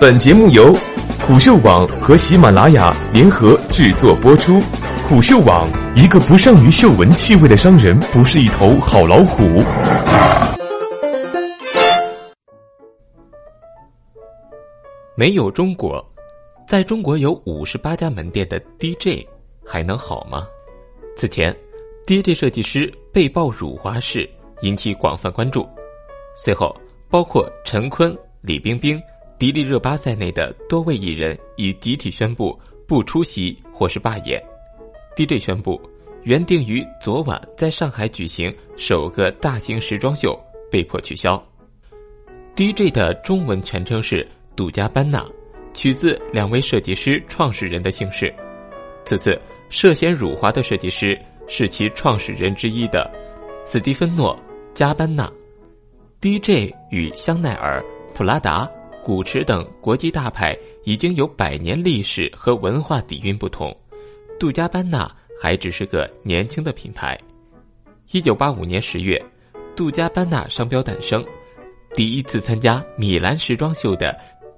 本节目由虎嗅网和喜马拉雅联合制作播出。虎嗅网：一个不善于嗅闻气味的商人，不是一头好老虎。没有中国，在中国有五十八家门店的 DJ 还能好吗？此前，DJ 设计师被曝辱华事引起广泛关注。随后，包括陈坤、李冰冰、迪丽热巴在内的多位艺人已集体宣布不出席或是罢演。DJ 宣布，原定于昨晚在上海举行首个大型时装秀被迫取消。DJ 的中文全称是。杜嘉班纳，取自两位设计师创始人的姓氏。此次涉嫌辱华的设计师是其创始人之一的斯蒂芬诺·加班纳。DJ 与香奈儿、普拉达、古驰等国际大牌已经有百年历史和文化底蕴不同，杜嘉班纳还只是个年轻的品牌。一九八五年十月，杜嘉班纳商标诞生，第一次参加米兰时装秀的。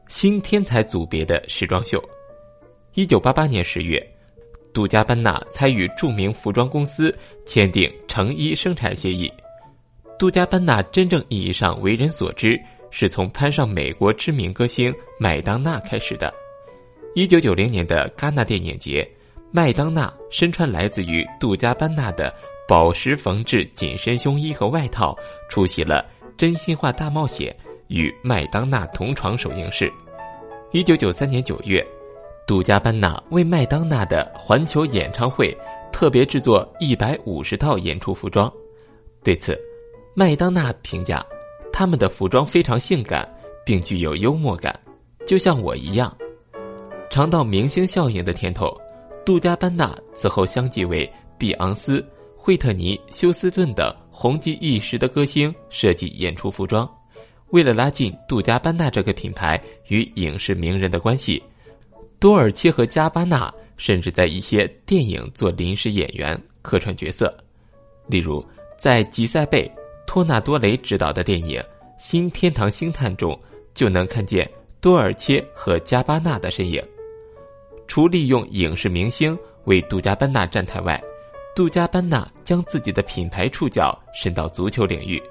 新天才组别的时装秀，一九八八年十月，杜嘉班纳才与著名服装公司签订成衣生产协议。杜嘉班纳真正意义上为人所知，是从攀上美国知名歌星麦当娜开始的。一九九零年的戛纳电影节，麦当娜身穿来自于杜嘉班纳的宝石缝制紧身胸衣和外套，出席了《真心话大冒险》。与麦当娜同床首映式。一九九三年九月，杜嘉班纳为麦当娜的环球演唱会特别制作一百五十套演出服装。对此，麦当娜评价他们的服装非常性感，并具有幽默感，就像我一样。尝到明星效应的甜头，杜嘉班纳此后相继为碧昂斯、惠特尼·休斯顿等红极一时的歌星设计演出服装。为了拉近杜嘉班纳这个品牌与影视名人的关系，多尔切和加巴纳甚至在一些电影做临时演员客串角色。例如，在吉塞贝·托纳多雷执导的电影《新天堂星探》中，就能看见多尔切和加巴纳的身影。除利用影视明星为杜嘉班纳站台外，杜嘉班纳将自己的品牌触角伸到足球领域。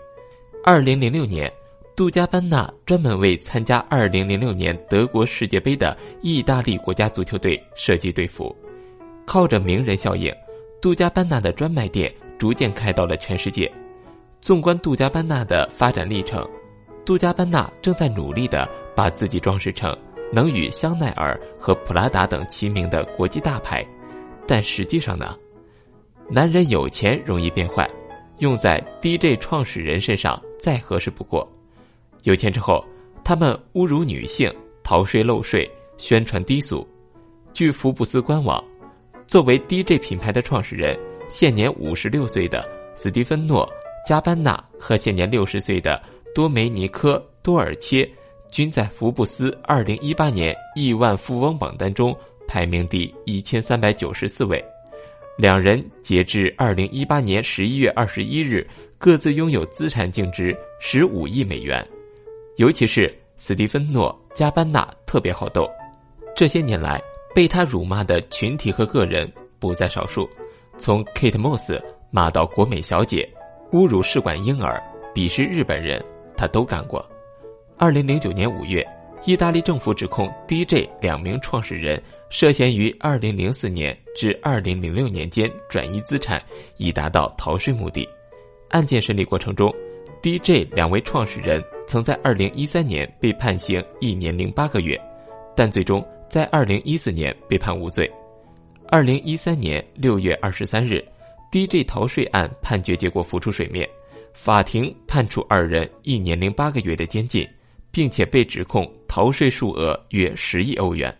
二零零六年。杜嘉班纳专门为参加2006年德国世界杯的意大利国家足球队设计队服，靠着名人效应，杜嘉班纳的专卖店逐渐开到了全世界。纵观杜嘉班纳的发展历程，杜嘉班纳正在努力的把自己装饰成能与香奈儿和普拉达等齐名的国际大牌，但实际上呢，男人有钱容易变坏，用在 DJ 创始人身上再合适不过。有钱之后，他们侮辱女性、逃税漏税、宣传低俗。据福布斯官网，作为 DJ 品牌的创始人，现年五十六岁的斯蒂芬诺·加班纳和现年六十岁的多梅尼科·多尔切，均在福布斯二零一八年亿万富翁榜单中排名第一千三百九十四位。两人截至二零一八年十一月二十一日，各自拥有资产净值十五亿美元。尤其是斯蒂芬诺·加班纳特别好斗，这些年来被他辱骂的群体和个人不在少数，从 Kate Moss 骂到国美小姐，侮辱试管婴儿，鄙视日本人，他都干过。二零零九年五月，意大利政府指控 DJ 两名创始人涉嫌于二零零四年至二零零六年间转移资产，以达到逃税目的。案件审理过程中，DJ 两位创始人。曾在二零一三年被判刑一年零八个月，但最终在二零一四年被判无罪。二零一三年六月二十三日，DJ 逃税案判决结果浮出水面，法庭判处二人一年零八个月的监禁，并且被指控逃税数额约十亿欧元。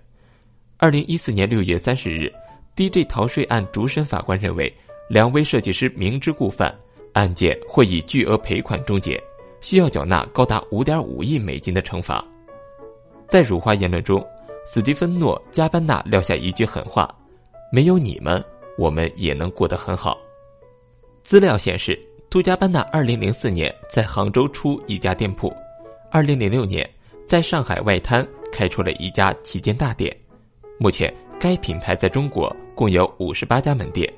二零一四年六月三十日，DJ 逃税案主审法官认为，两位设计师明知故犯，案件会以巨额赔款终结。需要缴纳高达五点五亿美金的惩罚。在辱华言论中，斯蒂芬诺·加班纳撂下一句狠话：“没有你们，我们也能过得很好。”资料显示，杜嘉班纳二零零四年在杭州出一家店铺，二零零六年在上海外滩开开出了一家旗舰大店。目前，该品牌在中国共有五十八家门店。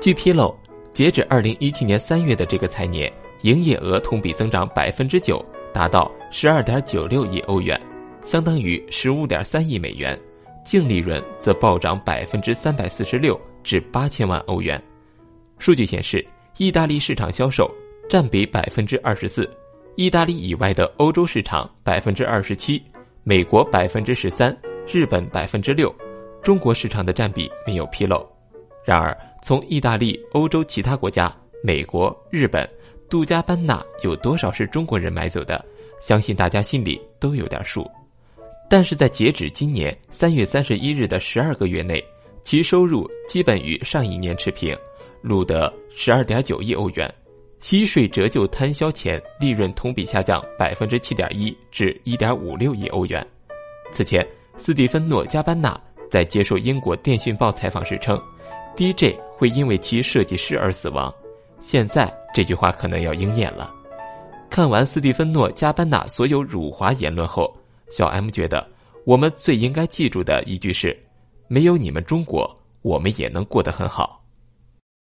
据披露，截止二零一七年三月的这个财年，营业额同比增长百分之九，达到十二点九六亿欧元，相当于十五点三亿美元。净利润则暴涨百分之三百四十六，至八千万欧元。数据显示，意大利市场销售占比百分之二十四，意大利以外的欧洲市场百分之二十七，美国百分之十三，日本百分之六，中国市场的占比没有披露。然而，从意大利、欧洲其他国家、美国、日本，杜嘉班纳有多少是中国人买走的？相信大家心里都有点数。但是在截止今年三月三十一日的十二个月内，其收入基本与上一年持平，录得十二点九亿欧元，息税折旧摊销前利润同比下降百分之七点一至一点五六亿欧元。此前，斯蒂芬诺·加班纳在接受英国电讯报采访时称，DJ 会因为其设计师而死亡。现在这句话可能要应验了。看完斯蒂芬诺·加班纳所有辱华言论后。小 M 觉得，我们最应该记住的一句是：没有你们中国，我们也能过得很好。